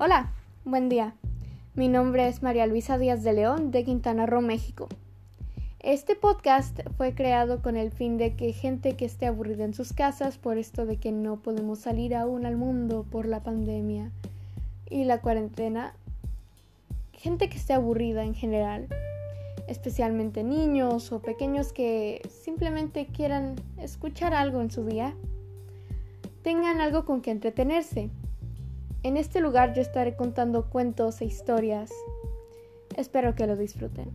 Hola, buen día. Mi nombre es María Luisa Díaz de León de Quintana Roo, México. Este podcast fue creado con el fin de que gente que esté aburrida en sus casas por esto de que no podemos salir aún al mundo por la pandemia y la cuarentena, gente que esté aburrida en general, especialmente niños o pequeños que simplemente quieran escuchar algo en su día, tengan algo con que entretenerse en este lugar yo estaré contando cuentos e historias. Espero que lo disfruten.